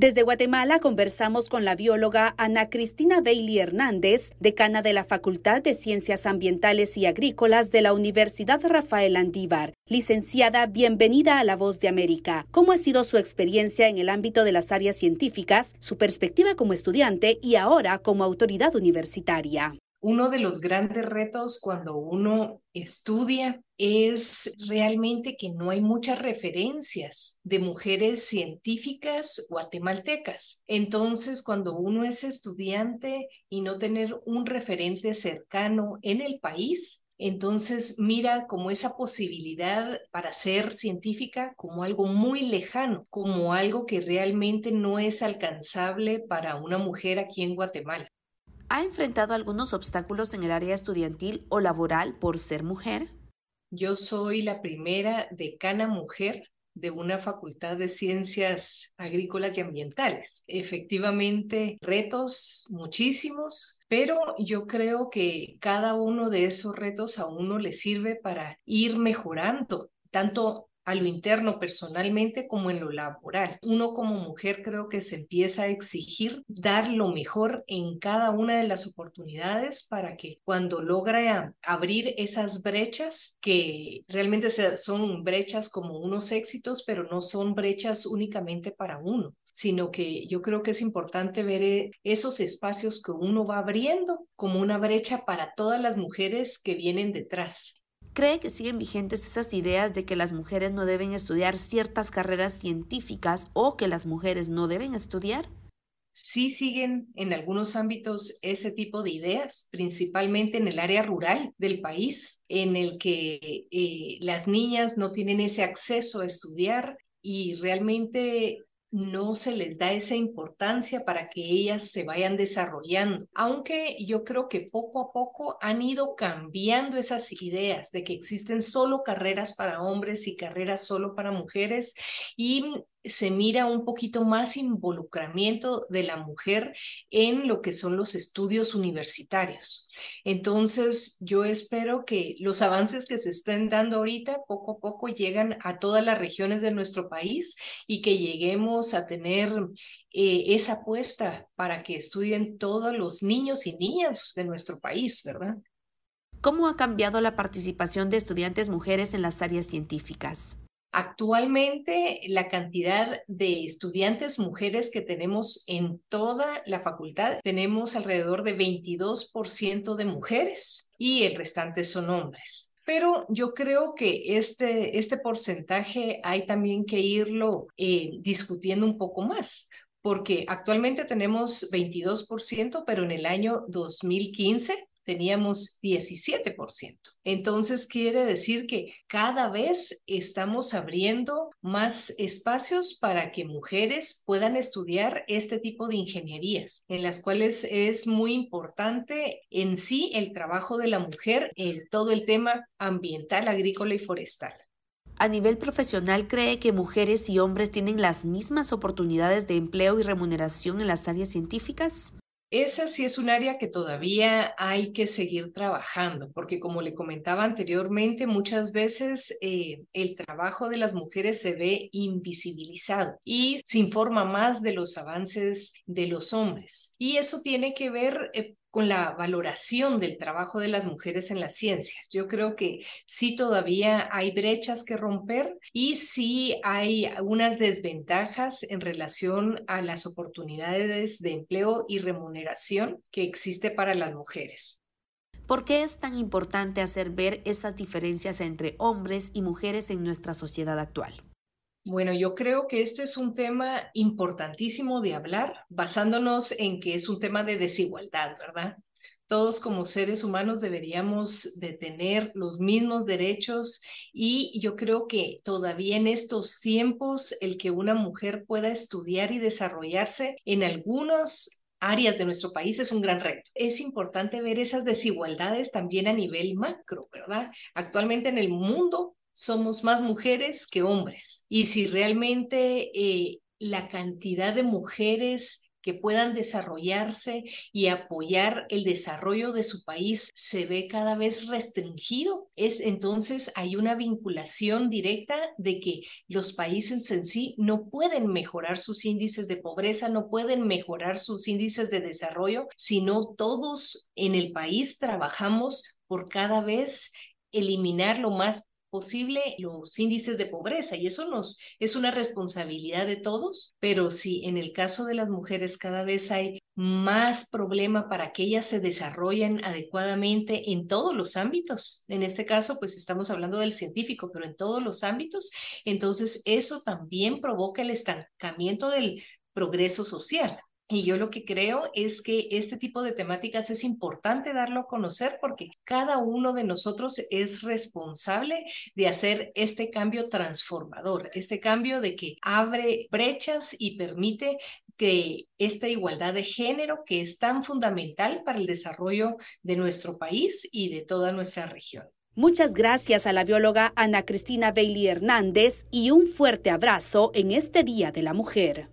Desde Guatemala conversamos con la bióloga Ana Cristina Bailey Hernández, decana de la Facultad de Ciencias Ambientales y Agrícolas de la Universidad Rafael Andívar. Licenciada, bienvenida a La Voz de América. ¿Cómo ha sido su experiencia en el ámbito de las áreas científicas, su perspectiva como estudiante y ahora como autoridad universitaria? Uno de los grandes retos cuando uno estudia es realmente que no hay muchas referencias de mujeres científicas guatemaltecas. Entonces, cuando uno es estudiante y no tener un referente cercano en el país, entonces mira como esa posibilidad para ser científica como algo muy lejano, como algo que realmente no es alcanzable para una mujer aquí en Guatemala. ¿Ha enfrentado algunos obstáculos en el área estudiantil o laboral por ser mujer? Yo soy la primera decana mujer de una facultad de ciencias agrícolas y ambientales. Efectivamente, retos muchísimos, pero yo creo que cada uno de esos retos a uno le sirve para ir mejorando tanto a lo interno personalmente como en lo laboral. Uno como mujer creo que se empieza a exigir dar lo mejor en cada una de las oportunidades para que cuando logra abrir esas brechas, que realmente son brechas como unos éxitos, pero no son brechas únicamente para uno sino que yo creo que es importante ver eh, esos espacios que uno va abriendo como una brecha para todas las mujeres que vienen detrás. ¿Cree que siguen vigentes esas ideas de que las mujeres no deben estudiar ciertas carreras científicas o que las mujeres no deben estudiar? Sí siguen en algunos ámbitos ese tipo de ideas, principalmente en el área rural del país, en el que eh, las niñas no tienen ese acceso a estudiar y realmente no se les da esa importancia para que ellas se vayan desarrollando, aunque yo creo que poco a poco han ido cambiando esas ideas de que existen solo carreras para hombres y carreras solo para mujeres y se mira un poquito más involucramiento de la mujer en lo que son los estudios universitarios. Entonces, yo espero que los avances que se estén dando ahorita poco a poco llegan a todas las regiones de nuestro país y que lleguemos a tener eh, esa apuesta para que estudien todos los niños y niñas de nuestro país, ¿verdad? ¿Cómo ha cambiado la participación de estudiantes mujeres en las áreas científicas? Actualmente, la cantidad de estudiantes mujeres que tenemos en toda la facultad, tenemos alrededor de 22% de mujeres y el restante son hombres. Pero yo creo que este, este porcentaje hay también que irlo eh, discutiendo un poco más, porque actualmente tenemos 22%, pero en el año 2015 teníamos 17%. Entonces quiere decir que cada vez estamos abriendo más espacios para que mujeres puedan estudiar este tipo de ingenierías, en las cuales es muy importante en sí el trabajo de la mujer en todo el tema ambiental, agrícola y forestal. A nivel profesional, ¿cree que mujeres y hombres tienen las mismas oportunidades de empleo y remuneración en las áreas científicas? Esa sí es un área que todavía hay que seguir trabajando, porque como le comentaba anteriormente, muchas veces eh, el trabajo de las mujeres se ve invisibilizado y se informa más de los avances de los hombres. Y eso tiene que ver eh, con la valoración del trabajo de las mujeres en las ciencias. Yo creo que sí todavía hay brechas que romper y sí hay algunas desventajas en relación a las oportunidades de empleo y remuneración que existe para las mujeres. ¿Por qué es tan importante hacer ver estas diferencias entre hombres y mujeres en nuestra sociedad actual? Bueno, yo creo que este es un tema importantísimo de hablar, basándonos en que es un tema de desigualdad, ¿verdad? Todos como seres humanos deberíamos de tener los mismos derechos y yo creo que todavía en estos tiempos el que una mujer pueda estudiar y desarrollarse en algunos áreas de nuestro país es un gran reto. Es importante ver esas desigualdades también a nivel macro, ¿verdad? Actualmente en el mundo somos más mujeres que hombres. Y si realmente eh, la cantidad de mujeres que puedan desarrollarse y apoyar el desarrollo de su país se ve cada vez restringido. Es entonces hay una vinculación directa de que los países en sí no pueden mejorar sus índices de pobreza, no pueden mejorar sus índices de desarrollo, sino todos en el país trabajamos por cada vez eliminar lo más posible los índices de pobreza y eso nos es una responsabilidad de todos, pero si en el caso de las mujeres cada vez hay más problema para que ellas se desarrollen adecuadamente en todos los ámbitos. En este caso, pues estamos hablando del científico, pero en todos los ámbitos, entonces eso también provoca el estancamiento del progreso social. Y yo lo que creo es que este tipo de temáticas es importante darlo a conocer porque cada uno de nosotros es responsable de hacer este cambio transformador, este cambio de que abre brechas y permite que esta igualdad de género que es tan fundamental para el desarrollo de nuestro país y de toda nuestra región. Muchas gracias a la bióloga Ana Cristina Bailey Hernández y un fuerte abrazo en este Día de la Mujer.